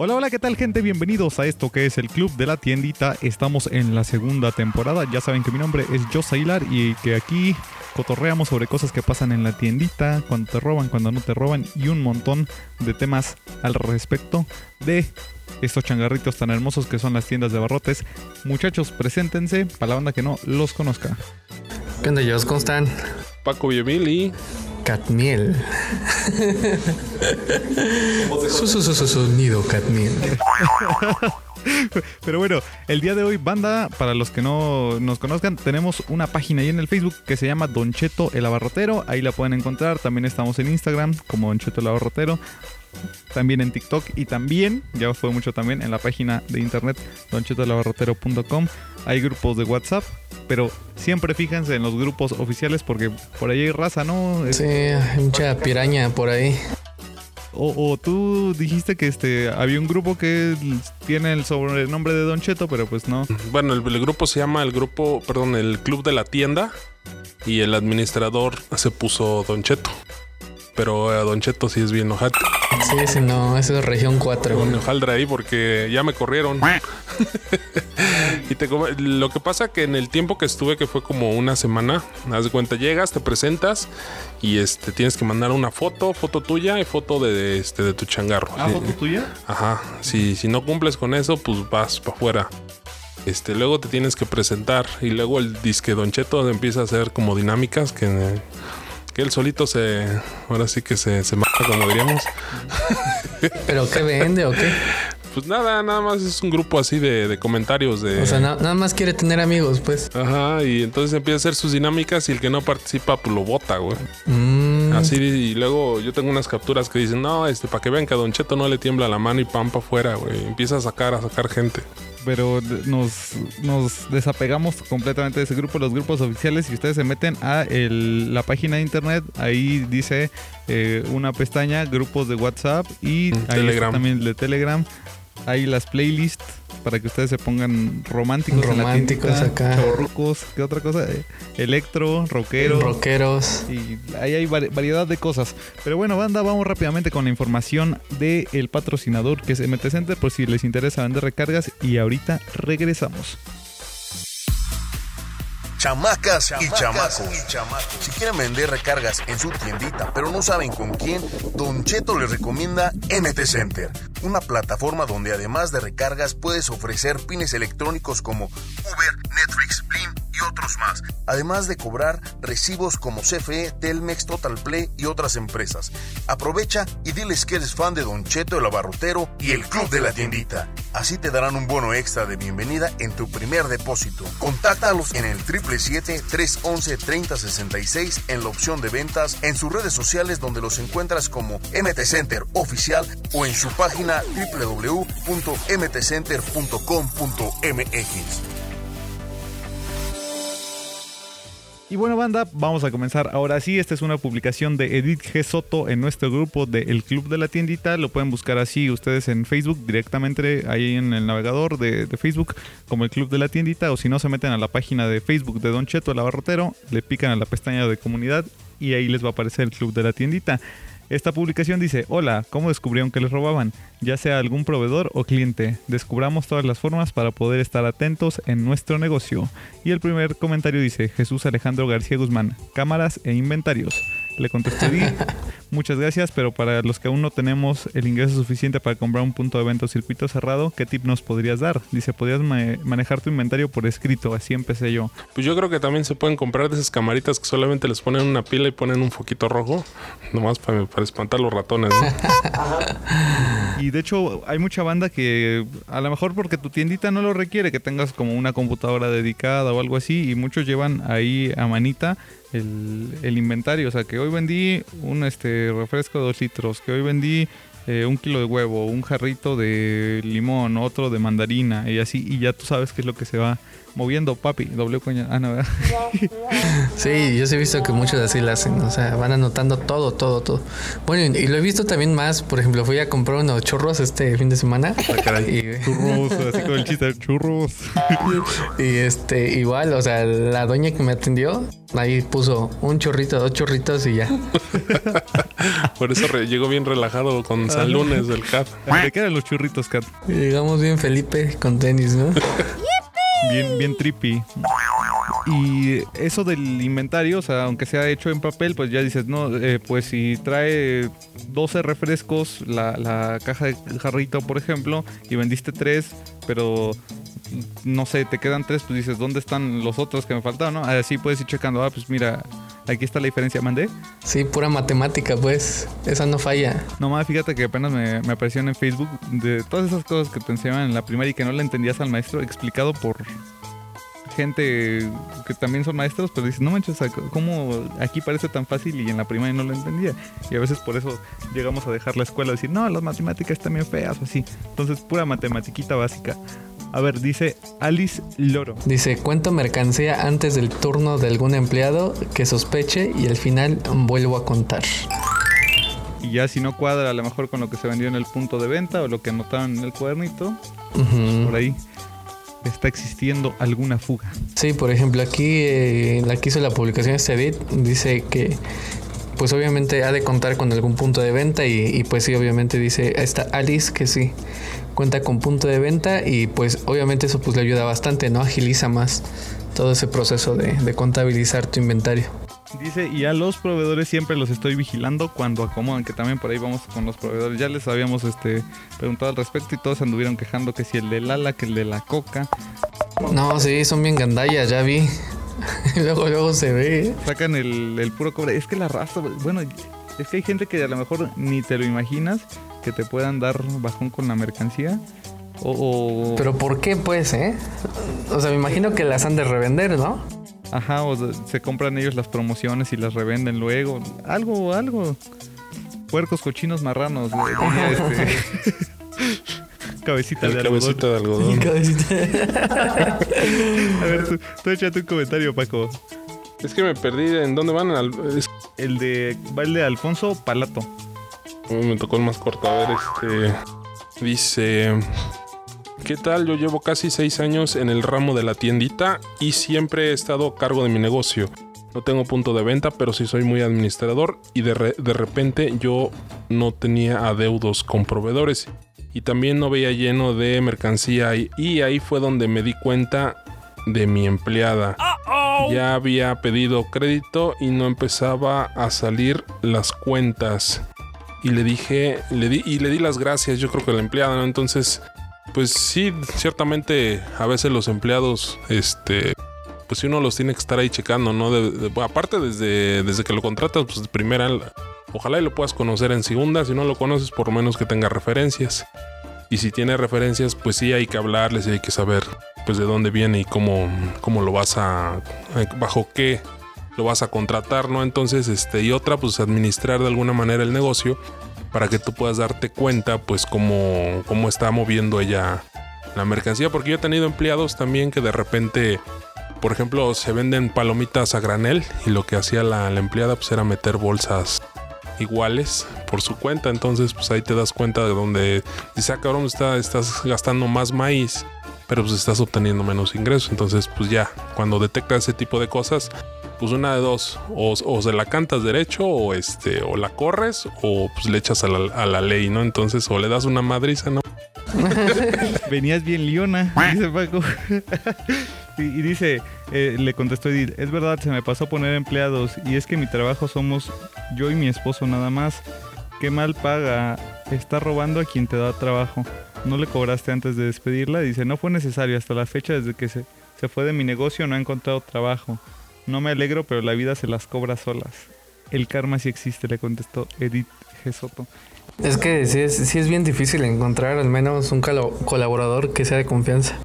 Hola, hola, ¿qué tal gente? Bienvenidos a esto que es el Club de la Tiendita. Estamos en la segunda temporada. Ya saben que mi nombre es Joss Aguilar y que aquí cotorreamos sobre cosas que pasan en la tiendita, cuando te roban, cuando no te roban y un montón de temas al respecto de estos changarritos tan hermosos que son las tiendas de barrotes. Muchachos, preséntense para la banda que no los conozca. ¿Qué onda, Jos? ¿Cómo están? Paco Villamil y Catmiel. su, su, su, su sonido, Catmiel. Pero bueno, el día de hoy, banda, para los que no nos conozcan, tenemos una página ahí en el Facebook que se llama Don Cheto el Abarrotero. Ahí la pueden encontrar. También estamos en Instagram como Don Cheto el Abarrotero. También en TikTok y también, ya fue mucho también, en la página de internet donchetolabarrotero.com. Hay grupos de WhatsApp, pero siempre fíjense en los grupos oficiales porque por ahí hay raza, ¿no? Sí, hay mucha piraña por ahí. O, o tú dijiste que este había un grupo que tiene el sobrenombre de Don Cheto, pero pues no. bueno, el, el grupo se llama el grupo, perdón, el Club de la Tienda y el administrador se puso Don Cheto. Pero eh, Don Cheto sí es bien ojate. Sí, sí, no, eso es región 4. Con hojaldre ahí porque ya me corrieron. y te lo que pasa que en el tiempo que estuve, que fue como una semana, haz de cuenta, llegas, te presentas y este tienes que mandar una foto, foto tuya y foto de, este de tu changarro. ¿Ah, Sí. foto tuya? Ajá, si, si no cumples con eso, pues vas para afuera. Este, luego te tienes que presentar y luego el disque Don Cheto empieza a hacer como dinámicas que, que él solito se, ahora sí que se, se mata, como diríamos. ¿Pero qué vende o qué? Pues nada, nada más es un grupo así de, de comentarios de... O sea, na- nada más quiere tener amigos, pues. Ajá, y entonces empieza a hacer sus dinámicas y el que no participa, pues lo bota, güey. Mm, Así, y luego yo tengo unas capturas que dicen, no, este, para que vean que a Don Cheto no le tiembla la mano y pam para afuera, güey. Empieza a sacar, a sacar gente. Pero nos, nos desapegamos completamente de ese grupo, los grupos oficiales. Y ustedes se meten a el- la página de internet, ahí dice eh, una pestaña, grupos de WhatsApp y Mm, ahí también de Telegram. Hay las playlists para que ustedes se pongan románticos, Románticos en la tiendita, acá. chavorrucos, ¿qué otra cosa? Eh, Electro, rockero. rockeros. Y ahí hay vari- variedad de cosas. Pero bueno, banda, vamos rápidamente con la información del patrocinador que es MT Center por si les interesa vender recargas. Y ahorita regresamos. Chamacas, y, chamacos. Si quieren vender recargas en su tiendita, pero no saben con quién, Don Cheto les recomienda MT Center, una plataforma donde además de recargas puedes ofrecer pines electrónicos como Uber, Netflix, otros más, además de cobrar recibos como CFE, Telmex, Total Play y otras empresas. Aprovecha y diles que eres fan de Don Cheto el abarrotero y el Club de la Tiendita. Así te darán un bono extra de bienvenida en tu primer depósito. Contáctalos en el 777-311-3066 en la opción de ventas, en sus redes sociales donde los encuentras como MT Center Oficial o en su página www.mtcenter.com.mx. Y bueno, banda, vamos a comenzar ahora sí. Esta es una publicación de Edith G. Soto en nuestro grupo de El Club de la Tiendita. Lo pueden buscar así ustedes en Facebook, directamente ahí en el navegador de, de Facebook, como El Club de la Tiendita. O si no, se meten a la página de Facebook de Don Cheto, el abarrotero, le pican a la pestaña de comunidad y ahí les va a aparecer el Club de la Tiendita. Esta publicación dice, hola, ¿cómo descubrieron que les robaban? Ya sea algún proveedor o cliente, descubramos todas las formas para poder estar atentos en nuestro negocio. Y el primer comentario dice, Jesús Alejandro García Guzmán, cámaras e inventarios. Le contestó Edith, muchas gracias, pero para los que aún no tenemos el ingreso suficiente para comprar un punto de venta o circuito cerrado, ¿qué tip nos podrías dar? Dice, podrías ma- manejar tu inventario por escrito, así empecé yo. Pues yo creo que también se pueden comprar de esas camaritas que solamente les ponen una pila y ponen un foquito rojo, nomás para, para espantar los ratones, ¿no? Y de hecho hay mucha banda que a lo mejor porque tu tiendita no lo requiere, que tengas como una computadora dedicada o algo así, y muchos llevan ahí a manita el, el inventario. O sea, que hoy vendí un este refresco de dos litros, que hoy vendí eh, un kilo de huevo, un jarrito de limón, otro de mandarina y así, y ya tú sabes qué es lo que se va moviendo, papi. Doble coña. Ah, no, ¿verdad? Sí, yo sí he visto que muchos así lo hacen, o sea, van anotando todo, todo, todo. Bueno, y lo he visto también más, por ejemplo, fui a comprar unos churros este fin de semana. Y, Churros, así con el chiste, churros. y, este, igual, o sea, la doña que me atendió, ahí puso un chorrito, dos chorritos y ya. Por eso llegó bien relajado con San Lunes del CAT. ¿De qué eran los churritos, Kat? Y llegamos bien Felipe con tenis, ¿no? Bien, bien trippy. Y eso del inventario, o sea, aunque sea hecho en papel, pues ya dices, no, eh, pues si trae 12 refrescos, la, la caja de jarrito, por ejemplo, y vendiste 3, pero no sé, te quedan 3, pues dices, ¿dónde están los otros que me faltaron? ¿no? Así puedes ir checando, ah, pues mira, aquí está la diferencia, mandé. Sí, pura matemática, pues. Esa no falla. Nomás fíjate que apenas me, me aparecieron en Facebook de todas esas cosas que te enseñaban en la primaria y que no le entendías al maestro, explicado por gente que también son maestros, pero dicen, no manches, ¿cómo aquí parece tan fácil y en la primaria no lo entendía? Y a veces por eso llegamos a dejar la escuela, decir, no, las matemáticas están bien feas o así. Entonces, pura matematiquita básica. A ver, dice Alice Loro. Dice, cuento mercancía antes del turno de algún empleado que sospeche y al final vuelvo a contar. Y ya si no cuadra a lo mejor con lo que se vendió en el punto de venta o lo que anotaron en el cuadernito, por ahí está existiendo alguna fuga. Sí, por ejemplo, aquí eh, la que hizo la publicación este edit dice que pues obviamente ha de contar con algún punto de venta y, y, pues sí, obviamente dice esta Alice que sí cuenta con punto de venta y pues obviamente eso pues le ayuda bastante, ¿no? Agiliza más todo ese proceso de, de contabilizar tu inventario. Dice, y a los proveedores siempre los estoy vigilando cuando acomodan, que también por ahí vamos con los proveedores. Ya les habíamos este, preguntado al respecto y todos anduvieron quejando que si el de Lala, que el de la Coca. No, sí, son bien gandallas, ya vi. luego, luego se ve. Sacan el, el puro cobre. Es que la raza, bueno, es que hay gente que a lo mejor ni te lo imaginas que te puedan dar bajón con la mercancía. O, o- Pero ¿por qué pues, eh? O sea, me imagino que las han de revender, ¿no? Ajá, o se- se compran ellos las promociones y las revenden luego. Algo, algo. Puercos, cochinos, marranos. este. Cabecita El de algodón. cabecita de algodón. A ver, tú, tú échate un comentario, Paco. Es que me perdí en dónde van. Al- es- El de baile de Alfonso Palato. Me tocó el más corto. A ver, este. Dice. ¿Qué tal? Yo llevo casi seis años en el ramo de la tiendita y siempre he estado a cargo de mi negocio. No tengo punto de venta, pero sí soy muy administrador y de, re- de repente yo no tenía adeudos con proveedores y también no veía lleno de mercancía y, y ahí fue donde me di cuenta de mi empleada. Ya había pedido crédito y no empezaba a salir las cuentas y le dije, le di, y le di las gracias, yo creo que a la empleada, ¿no? Entonces, pues sí, ciertamente a veces los empleados, este, pues sí uno los tiene que estar ahí checando, ¿no? Aparte desde, desde que lo contratas, pues de primera, ojalá y lo puedas conocer en segunda, si no lo conoces, por lo menos que tenga referencias. Y si tiene referencias, pues sí hay que hablarles y hay que saber, pues de dónde viene y cómo, cómo lo vas a, bajo qué lo vas a contratar, ¿no? Entonces, este, y otra, pues administrar de alguna manera el negocio para que tú puedas darte cuenta, pues, cómo, cómo está moviendo ella la mercancía. Porque yo he tenido empleados también que de repente, por ejemplo, se venden palomitas a granel y lo que hacía la, empleada, pues, era meter bolsas iguales por su cuenta. Entonces, pues ahí te das cuenta de donde dice, ah, cabrón, está, estás gastando más maíz, pero pues estás obteniendo menos ingresos. Entonces, pues ya, cuando detectas ese tipo de cosas, pues una de dos, o, o se la cantas derecho, o este, o la corres, o pues le echas a la, a la ley, ¿no? Entonces, o le das una madriza, ¿no? Venías bien liona, dice Paco. y, dice, eh, le contestó Edith, es verdad, se me pasó poner empleados y es que mi trabajo somos yo y mi esposo nada más. Qué mal paga, está robando a quien te da trabajo. No le cobraste antes de despedirla. Dice, no fue necesario hasta la fecha desde que se, se fue de mi negocio no ha encontrado trabajo. No me alegro, pero la vida se las cobra solas. El karma sí existe, le contestó Edith G. Soto. Es que sí es, sí es bien difícil encontrar al menos un colaborador que sea de confianza.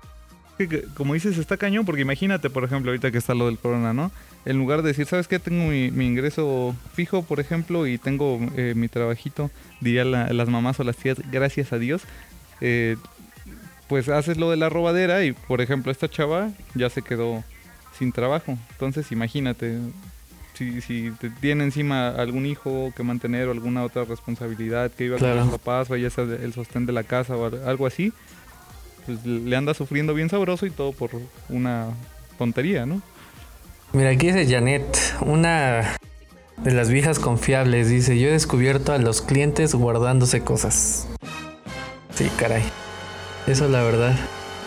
como dices, está cañón, porque imagínate, por ejemplo, ahorita que está lo del corona, ¿no? En lugar de decir, ¿sabes qué? Tengo mi, mi ingreso fijo, por ejemplo, y tengo eh, mi trabajito, diría la- las mamás o las tías, gracias a Dios, eh, pues haces lo de la robadera y, por ejemplo, esta chava ya se quedó sin trabajo. Entonces, imagínate, si, si te tiene encima algún hijo que mantener o alguna otra responsabilidad que iba Claro. con los papás, vaya a ser el sostén de la casa o al- algo así, pues le anda sufriendo bien sabroso y todo por una tontería, ¿no? Mira, aquí dice Janet, una de las viejas confiables, dice, yo he descubierto a los clientes guardándose cosas. Sí, caray. Eso la verdad.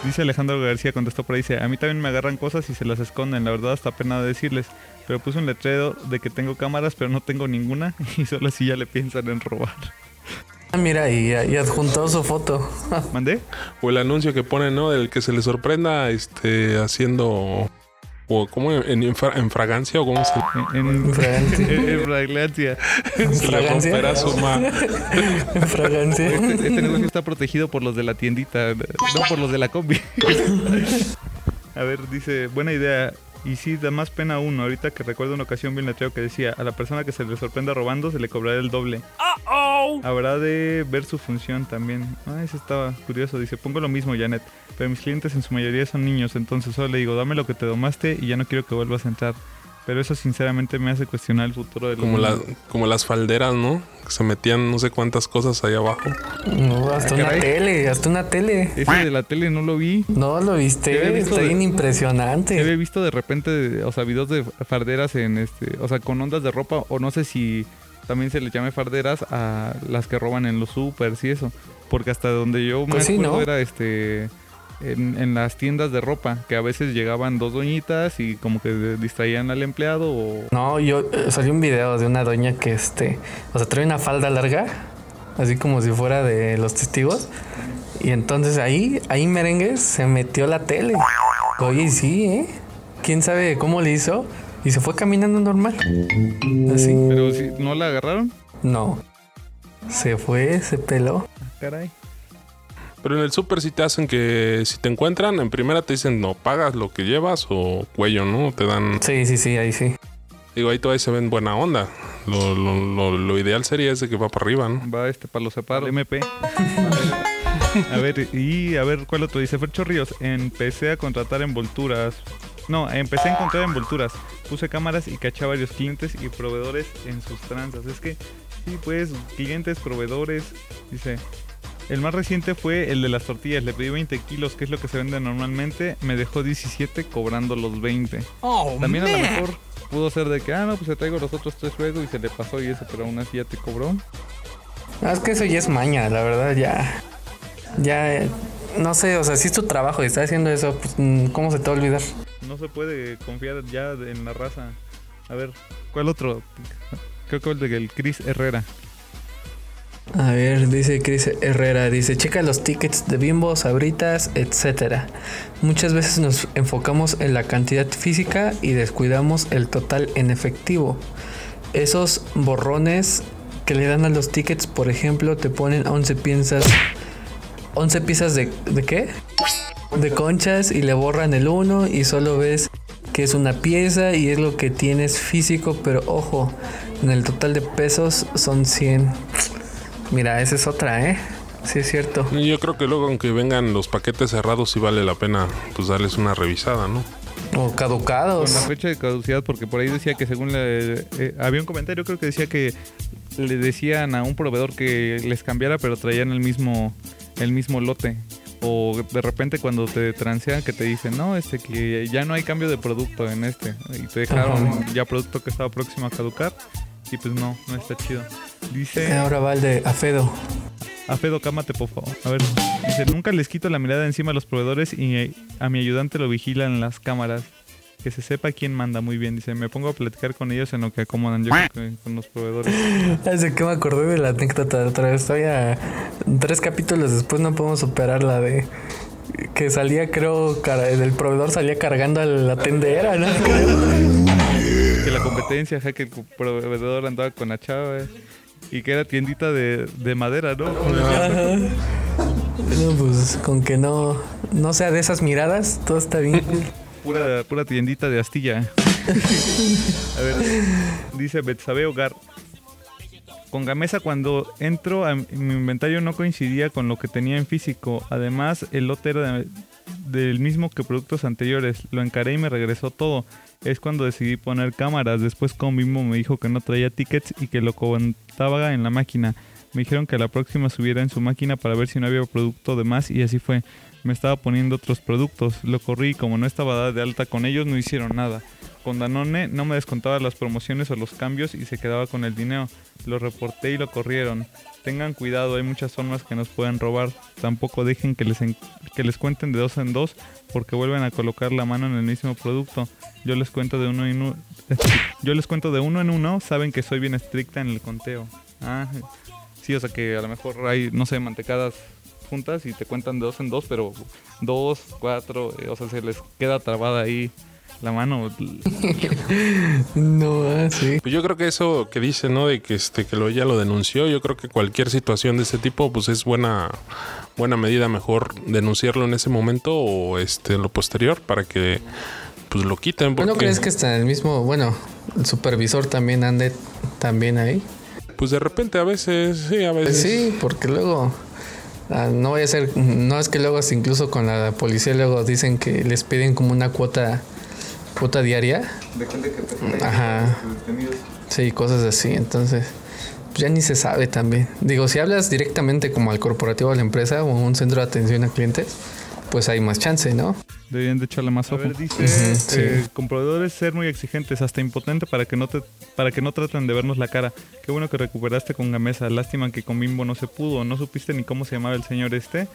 Dice Alejandro García, contestó por ahí, dice, a mí también me agarran cosas y se las esconden, la verdad hasta pena de decirles, pero puse un letrero de que tengo cámaras pero no tengo ninguna y solo así ya le piensan en robar. Ah, mira, y, y adjuntó su foto. ¿Mandé? O el anuncio que ponen, ¿no? Del que se le sorprenda este haciendo. O como en, en, fra- en fragancia o cómo se, En, en, Fragancia. en- en fragancia. se le ¿Fragancia? romperá su ma. Fragancia. Este, este negocio está protegido por los de la tiendita, no por los de la combi. A ver, dice, buena idea. Y sí, da más pena a uno. Ahorita que recuerdo una ocasión vi un letrero que decía, a la persona que se le sorprenda robando se le cobrará el doble. Habrá de ver su función también. Ah, eso estaba curioso. Dice, pongo lo mismo, Janet. Pero mis clientes en su mayoría son niños, entonces solo le digo, dame lo que te domaste y ya no quiero que vuelvas a entrar. Pero eso sinceramente me hace cuestionar el futuro de los Como, la, como las falderas, ¿no? Que se metían no sé cuántas cosas ahí abajo. No, hasta Ah, una caray. tele, hasta una tele. Ese de la tele no lo vi. No lo Te había viste, está bien He impresionante. visto de repente, o sea, videos de farderas en este, o sea, con ondas de ropa, o no sé si también se les llame farderas a las que roban en los supers y eso. Porque hasta donde yo me Pues sí, acuerdo ¿no? era este en, en las tiendas de ropa, que a veces llegaban dos doñitas y como que distraían al empleado o No, yo eh, salió un video de una doña que este, o sea, trae una falda larga, así como si fuera de los testigos. Y entonces ahí, ahí merengues se metió la tele. Oye, sí, ¿eh? ¿Quién sabe cómo le hizo? Y se fue caminando normal. Así. pero si no la agarraron, No. Se fue, se peló. caray. Pero en el súper sí te hacen que si te encuentran, en primera te dicen no pagas lo que llevas o cuello, ¿no? Te dan. Sí, sí, sí, ahí sí. Digo, ahí todavía se ven buena onda. Lo, lo, lo, lo ideal sería ese que va para arriba, ¿no? Va este para los separos. MP. A ver, y a ver cuál otro dice Fercho Ríos. Empecé a contratar envolturas. No, empecé a encontrar envolturas. Puse cámaras y caché a varios clientes y proveedores en sus tranzas. Es que, sí, pues, clientes, proveedores. Dice. El más reciente fue el de las tortillas. Le pedí 20 kilos, que es lo que se vende normalmente. Me dejó 17 cobrando los 20. También a lo mejor pudo ser de que, ah, no, pues te traigo los otros tres luego y se le pasó y eso, pero aún así ya te cobró. Es que eso ya es maña, la verdad, ya. Ya. No sé, o sea, si es tu trabajo y estás haciendo eso, pues, mm, ¿cómo se te va a olvidar? No se puede confiar ya en la raza. A ver, ¿cuál otro? Creo que el de el Chris Herrera. A ver, dice Chris Herrera, dice, checa los tickets de bimbo, sabritas, etcétera. Muchas veces nos enfocamos en la cantidad física y descuidamos el total en efectivo. Esos borrones que le dan a los tickets, por ejemplo, te ponen 11 piezas, 11 piezas de, ¿de qué? De conchas y le borran el uno y solo ves que es una pieza y es lo que tienes físico, pero ojo, en el total de pesos son 100. Mira, esa es otra, ¿eh? Sí, es cierto. Yo creo que luego, aunque vengan los paquetes cerrados, sí vale la pena pues darles una revisada, ¿no? O Con caducados. la fecha de caducidad, porque por ahí decía que según le, eh, había un comentario, creo que decía que le decían a un proveedor que les cambiara, pero traían el mismo, el mismo lote. O de repente cuando te transean que te dicen, no, este que ya no hay cambio de producto en este. Y te dejaron Ajá. ya producto que estaba próximo a caducar. Y pues no, no está chido. Dice... Ahora va el de Afedo. A Fedo, cámate, por favor. A ver, dice, nunca les quito la mirada encima a los proveedores y a mi ayudante lo vigilan las cámaras. Que se sepa quién manda muy bien. Dice, me pongo a platicar con ellos en lo que acomodan yo con los proveedores. Desde que me acordé de la anécdota de otra vez. Todavía tres capítulos después no podemos superar la de que salía, creo, cara- el proveedor salía cargando a la tendera, ¿no? Que la competencia, ja, que el proveedor andaba con la chava. eh, Y que era tiendita de, de madera, ¿no? No, pues con que no, no sea de esas miradas, todo está bien. Pura, pura tiendita de astilla. a ver, dice Betsabe Hogar. Con Gamesa cuando entro a mi inventario no coincidía con lo que tenía en físico. Además, el lote era de- del mismo que productos anteriores. Lo encaré y me regresó todo. Es cuando decidí poner cámaras. Después con Bimbo me dijo que no traía tickets y que lo contaba en la máquina. Me dijeron que la próxima subiera en su máquina para ver si no había producto de más y así fue. Me estaba poniendo otros productos. Lo corrí y como no estaba de alta con ellos no hicieron nada. Con Danone no me descontaba las promociones o los cambios y se quedaba con el dinero. Lo reporté y lo corrieron. Tengan cuidado, hay muchas formas que nos pueden robar. Tampoco dejen que les, en- que les cuenten de dos en dos porque vuelven a colocar la mano en el mismo producto. Yo les cuento de uno en uno. Yo les cuento de uno en uno. Saben que soy bien estricta en el conteo. Ah, sí, o sea que a lo mejor hay, no sé, mantecadas juntas y te cuentan de dos en dos, pero dos, cuatro, eh, o sea, se les queda trabada ahí la mano. No, ah, sí. Pues yo creo que eso que dice, ¿no? De que este que lo ella lo denunció, yo creo que cualquier situación de este tipo, pues es buena buena medida mejor denunciarlo en ese momento o este en lo posterior para que pues lo quiten. ¿Bueno porque, crees que está el mismo, bueno, el supervisor también ande también ahí? Pues de repente a veces, sí, a Pues veces. sí, porque luego ah, no voy a ser, no es que luego incluso con la policía luego dicen que les piden como una cuota cuota diaria. Ajá. Sí, cosas así, entonces pues ya ni se sabe también. Digo, si hablas directamente como al corporativo de la empresa o a un centro de atención a clientes, pues hay más chance, ¿no? Deberían de echarle más ojo. dice, Ujú, sí. eh, con proveedores ser muy exigentes, hasta impotente para que no te, para que no traten de vernos la cara. Qué bueno que recuperaste con Gamesa. Lástima que con Bimbo no se pudo. No supiste ni cómo se llamaba el señor este.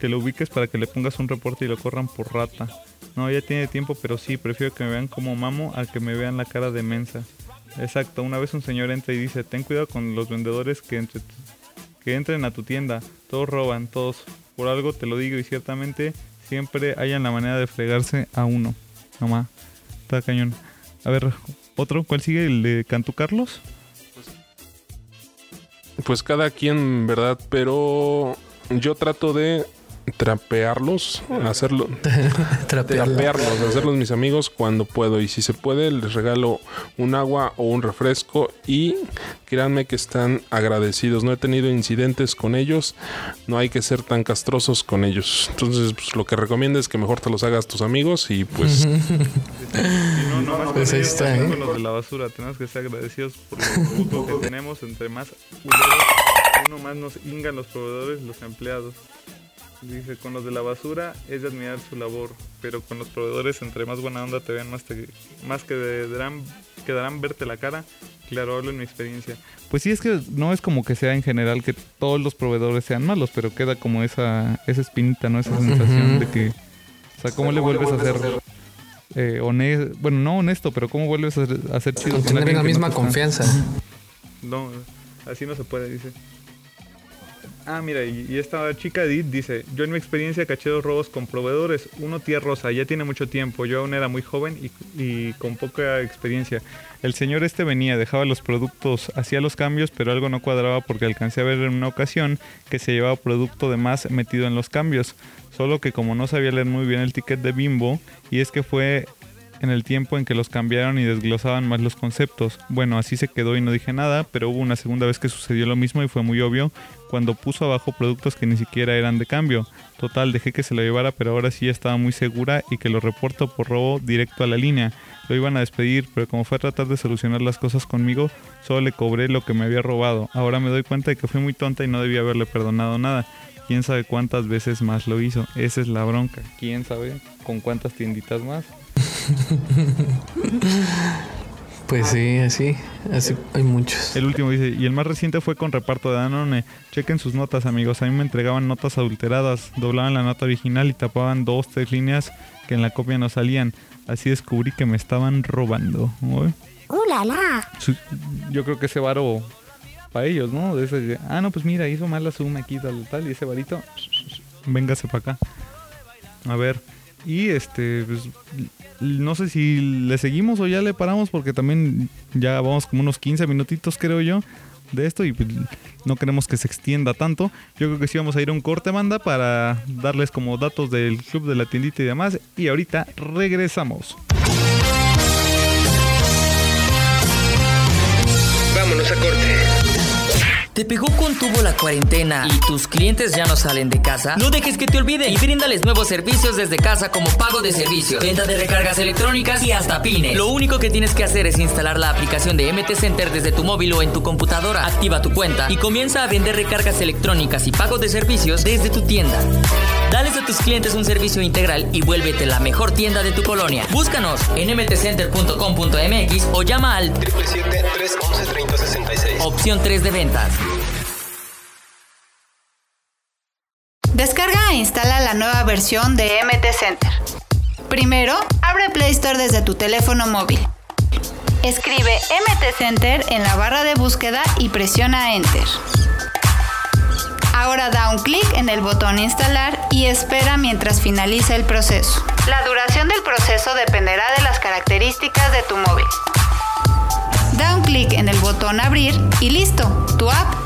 Que lo ubiques para que le pongas un reporte y lo corran por rata. No, ya tiene tiempo, pero sí, prefiero que me vean como mamo a que me vean la cara de mensa. Exacto, una vez un señor entra y dice, ten cuidado con los vendedores que, entre que entren a tu tienda. Todos roban, todos. Por algo te lo digo y ciertamente siempre hayan la manera de fregarse a uno. Nomás. Está cañón. A ver, otro, ¿cuál sigue? ¿El de Cantu Carlos? Pues cada quien, ¿verdad? Pero yo trato de trapearlos, hacerlo, trapearlos, hacerlos mis amigos cuando puedo. Y si se puede, les regalo un agua o un refresco. Y créanme que están agradecidos. No he tenido incidentes con ellos. No hay que ser tan castrosos con elos. Entonces, pues, lo que recomiendo es que mejor te los hagas tus amigos. Y pues, no, no, más Pues ahí ellos, está, ¿eh? con los de la basura. Tenemos que ser agradecidos por lo que tenemos. Entre más uno más nos ingan los proveedores, los empleados. Dice, con los de la basura es de admirar su labor, pero con los proveedores, entre más buena onda te vean, más, te, más que darán, quedarán verte la cara. Claro, hablo en mi experiencia. Pues sí, es que no es como que sea en general que todos los proveedores sean malos, pero queda como esa, esa espinita, ¿no? Esa sensación de que, o sea, ¿cómo le vuelves a hacer eh, honesto? Bueno, no honesto, pero ¿cómo vuelves a ser chido? Con tener la no misma confianza. no, así no se puede, dice. Ah, mira, y, esta chica Edith dice, yo en mi experiencia caché dos robos con proveedores, uno tía Rosa, ya tiene mucho tiempo, yo aún era muy joven y, y con poca experiencia. El señor este venía, dejaba los productos, hacía los cambios, pero algo no cuadraba porque alcancé a ver en una ocasión que se llevaba producto de más metido en los cambios. Solo que como no sabía leer muy bien el ticket de Bimbo, y es que fue en el tiempo en que los cambiaron y desglosaban más los conceptos. Bueno, así se quedó y no dije nada, pero hubo una segunda vez que sucedió lo mismo y fue muy obvio cuando puso abajo productos que ni siquiera eran de cambio. Total, dejé que se lo llevara, pero ahora sí ya estaba muy segura y que lo reporto por robo directo a la línea. Lo iban a despedir, pero como fue a tratar de solucionar las cosas conmigo, solo le cobré lo que me había robado. Ahora me doy cuenta de que fui muy tonta y no debía haberle perdonado nada. Quién sabe cuántas veces más lo hizo. Esa es la bronca. Quién sabe con cuántas tienditas más. Pues sí, así, así hay muchos. El último dice, y el más reciente fue con reparto de Danone. Chequen sus notas, amigos. A mí me entregaban notas adulteradas, doblaban la nota original y tapaban dos, tres líneas que en la copia no salían. Así descubrí que me estaban robando. Uy. ¡Uh, la, la! Yo creo que ese varo para ellos, ¿no? De ese de, ah, no, pues mira, hizo mal la suma aquí, tal, tal, y ese varito, véngase para acá. A ver, y este, pues, no sé si le seguimos o ya le paramos, porque también ya vamos como unos 15 minutitos, creo yo. de esto y pues, no queremos que se extienda tanto. Yo creo que sí vamos a ir a un corte, banda, para darles como datos del club de la tiendita y demás. Y ahorita regresamos. Vámonos a corte. ¿Te pegó con tubo la cuarentena y tus clientes ya no salen de casa? No dejes que te olviden y bríndales nuevos servicios desde casa como pago de servicios, venta de recargas electrónicas y hasta pines. Lo único que tienes que hacer es instalar la aplicación de MT Center desde tu móvil o en tu computadora, activa tu cuenta y comienza a vender recargas electrónicas y pago de servicios desde tu tienda. Dales a tus clientes un servicio integral y vuélvete la mejor tienda de tu colonia. Búscanos en mtcenter.com.mx o llama al 777-311-3066. opción 3 de ventas. Descarga e instala la nueva versión de MT Center. Primero, abre Play Store desde tu teléfono móvil. Escribe MT Center en la barra de búsqueda y presiona Enter. Ahora da un clic en el botón Instalar y espera mientras finaliza el proceso. La duración del proceso dependerá de las características de tu móvil. Da un clic en el botón Abrir y listo, tu app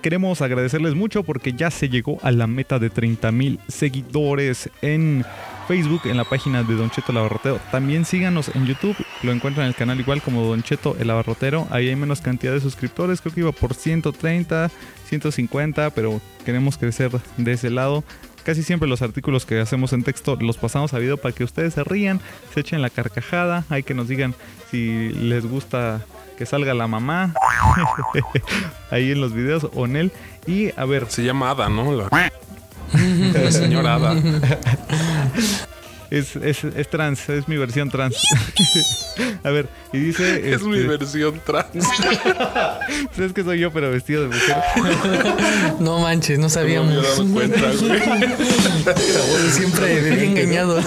Queremos agradecerles mucho porque ya se llegó a la meta de 30 mil seguidores en Facebook, en la página de Don Cheto el Abarrotero. También síganos en YouTube, lo encuentran en el canal igual como Don Cheto el Abarrotero. Ahí hay menos cantidad de suscriptores, creo que iba por 130, 150, pero queremos crecer de ese lado. Casi siempre los artículos que hacemos en texto los pasamos a video para que ustedes se rían, se echen la carcajada, hay que nos digan si les gusta que salga la mamá ahí en los videos o en él. Y a ver, Se llama Ada, ¿no? La, la señora Ada. es, es, es trans, es mi versión trans. a ver, y dice... Es mi este, versión trans. es que soy yo, pero vestido de mujer. No manches, no No me sabíamos. dado cuenta, güey. Siempre viví engañado.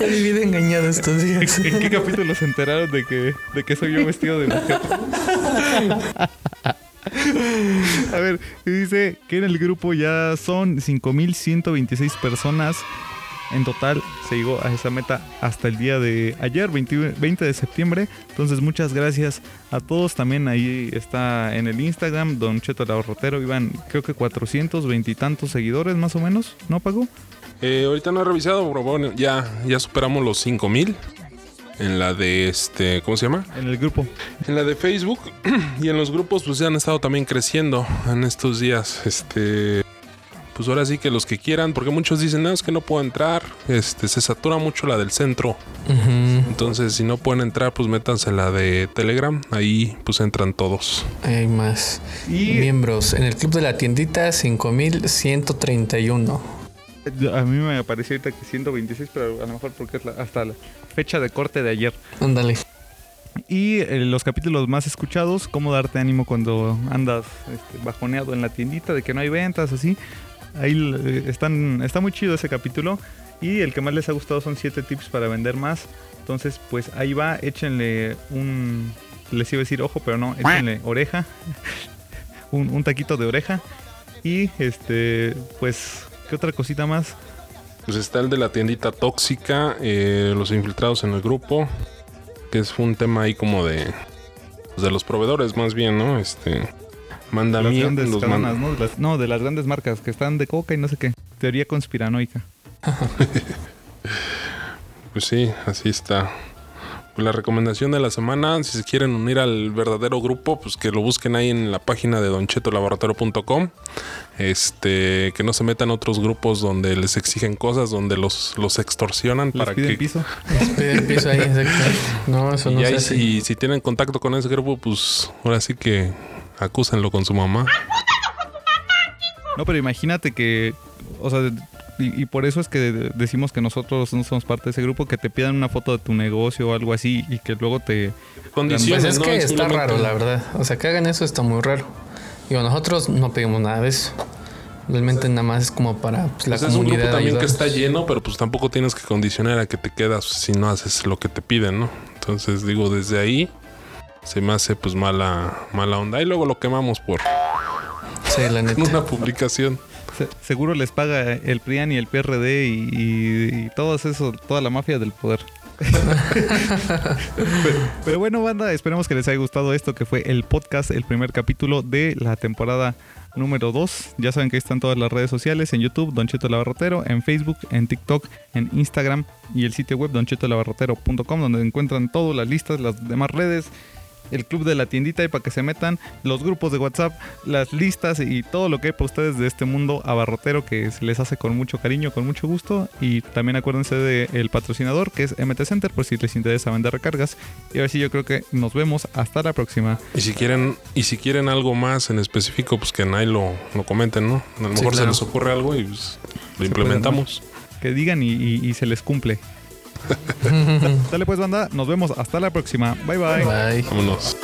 He vivido engañado estos días. ¿En qué capítulo se enteraron de que, de que soy yo vestido de mujer? A ver, y dice que en el grupo ya son 5.126 personas. En total se llegó a esa meta hasta el día de ayer, 20, 20 de septiembre. Entonces muchas gracias a todos. También ahí está en el Instagram, Don Cheto el Abarrotero. Iban creo que 420 y tantos seguidores más o menos. ¿No pagó? Eh, ahorita no he revisado, pero bueno, ya, ya superamos los 5000 en la de este, ¿cómo se llama? En el grupo. En la de Facebook y en los grupos pues ya han estado también creciendo en estos días. Este, pues ahora sí que los que quieran, porque muchos dicen, no, es que no puedo entrar, este, se satura mucho la del centro. Entonces, si no pueden entrar, pues métanse en la de Telegram, ahí pues entran todos. Hay más Y- miembros. En el club de la tiendita, 5131. A mí me pareció ahorita que 126, pero a lo mejor porque es la- hasta la fecha de corte de ayer. Ándale. Y eh, los capítulos más escuchados, cómo darte ánimo cuando andas este, bajoneado en la tiendita, de que no hay ventas, así. Ahí eh, están, está muy chido ese capítulo. Y el que más les ha gustado son 7 tips para vender más. Entonces, pues ahí va, échenle un... Les iba a decir ojo, pero no, échenle oreja. un, taquito de oreja. Y este, pues, ¿qué otra cosita más? Pues está el de la tiendita tóxica, eh, los infiltrados en el grupo, que es un tema ahí como de, pues, de los proveedores más bien, ¿no? Este, manda las mí, grandes los cadenas, ¿no? De las- no, de las grandes marcas que están de coca y no sé qué. Teoría conspiranoica. Pues sí, así está. Pues la recomendación de la semana, si se quieren unir al verdadero grupo, pues que lo busquen ahí en la página de donchetolaboratorio.com. Este, que no se metan a otros grupos donde les exigen cosas, donde los, los extorsionan Les para piden que piso. Pide el piso ahí, exacto. No, eso no y se ahí si, si tienen contacto con ese grupo, pues ahora sí que acúsenlo con su mamá. No, pero imagínate que, o sea, Y, y por eso es que de- decimos que nosotros no somos parte de ese grupo, que te pidan una foto de tu negocio o algo así y que luego te... Pues Condiciones, es ¿no? que está raro, la verdad. O sea, que hagan eso está muy raro. Digo, nosotros no pedimos nada de eso. Realmente nada más es como para pues, la Pues es un comunidad. grupo también que está lleno, pero pues tampoco tienes que condicionar a que te quedas si no haces lo que te piden, ¿no? Entonces digo, desde ahí se me hace pues mala, mala onda. Y luego lo quemamos por Sí, la neta. una publicación. se- seguro les paga el PRIAN y el PRD y, y, y todo eso, toda la mafia del poder. pero, pero bueno, banda, esperemos que les haya gustado esto que fue el podcast, el primer capítulo de la temporada número 2. Ya saben que ahí están todas las redes sociales en YouTube, Don Cheto el Abarrotero, en Facebook, en TikTok, en Instagram y el sitio web donchetolabarrotero.com donde encuentran todas las listas, las demás redes, el club de la tiendita y para que se metan, los grupos de WhatsApp, las listas y todo lo que hay para ustedes de este mundo abarrotero que se les hace con mucho cariño, con mucho gusto. Y también acuérdense del patrocinador que es MT Center por si les interesa vender recargas. Y ahora sí yo creo que nos vemos hasta la próxima. Y si quieren, y si quieren algo más en específico, pues que ahí lo, lo comenten, ¿no? A lo mejor se claro. les ocurre algo y pues, lo implementamos. Que digan y, y- y se les cumple. Dale pues banda, nos vemos hasta la próxima. Bye bye. Bye. Vámonos.